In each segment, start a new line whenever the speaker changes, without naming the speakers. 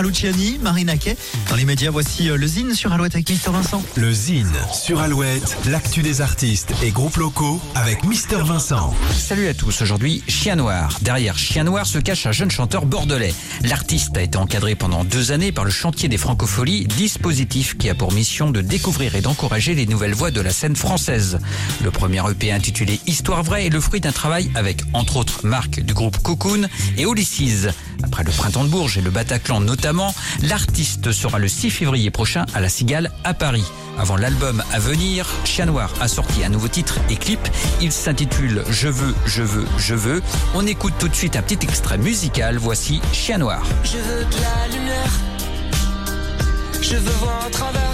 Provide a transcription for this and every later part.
Clara Luciani, Marina Kay. Dans les médias, voici euh, le Zine sur Alouette avec Mister Vincent.
Le Zine sur Alouette, l'actu des artistes et groupes locaux avec Mister Vincent.
Salut à tous, aujourd'hui Chien Noir. Derrière Chien Noir se cache un jeune chanteur bordelais. L'artiste a été encadré pendant deux années par le chantier des francopholies, dispositif qui a pour mission de découvrir et d'encourager les nouvelles voix de la scène française. Le premier EP intitulé Histoire vraie est le fruit d'un travail avec entre autres Marc du groupe Cocoon et Olysses. Après le printemps de Bourges et le Bataclan notamment, l'artiste sera le 6 février prochain à la Cigale à Paris. Avant l'album à venir, Chien Noir a sorti un nouveau titre et clip. Il s'intitule Je veux, je veux, je veux. On écoute tout de suite un petit extrait musical. Voici Chien Noir.
Je veux de la lumière. Je veux voir à travers.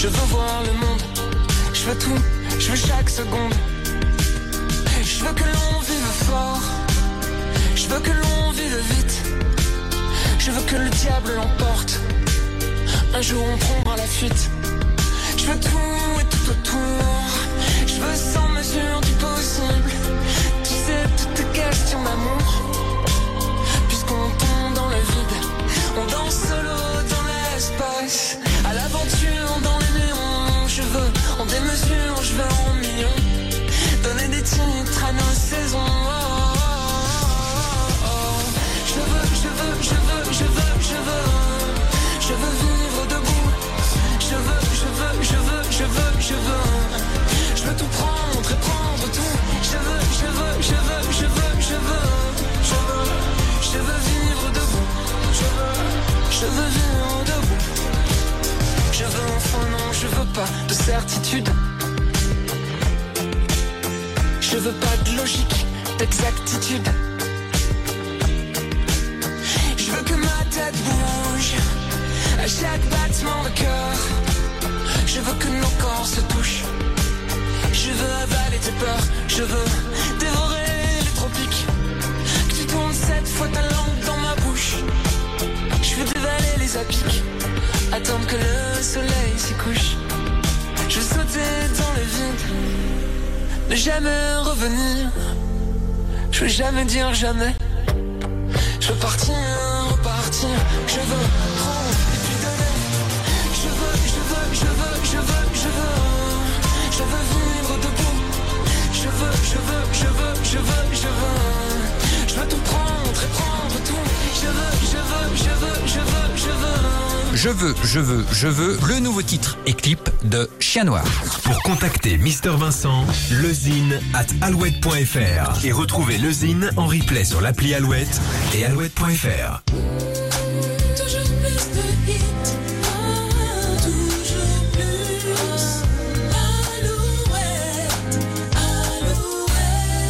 Je veux voir le monde. Je veux tout. Je veux chaque seconde. Je veux que l'on vive fort. Je veux que l'on vive vite. Je veux que le diable l'emporte. Un jour on prendra la fuite. Veux tout prendre et prendre tout. Je veux, je veux, je veux, je veux, je veux. Je veux, je veux vivre debout. Je veux, je veux vivre debout. Je veux enfin non, je veux pas de certitude. Je veux pas de logique, d'exactitude. Je veux que ma tête bouge à chaque battement de cœur. Je veux que nos corps se touchent. Avaler tes peurs. Je veux dévorer les tropiques. Que tu tournes cette fois ta langue dans ma bouche. Je veux dévaler les apics. Attendre que le soleil s'y couche. Je veux sauter dans le vide. Ne jamais revenir. Je veux jamais dire jamais. Je veux partir, repartir. Je veux
Je veux, je veux, je veux le nouveau titre et clip de Chien Noir.
Pour contacter Mister Vincent, lezine at alouette.fr et retrouver lezine en replay sur l'appli Alouette et alouette.fr.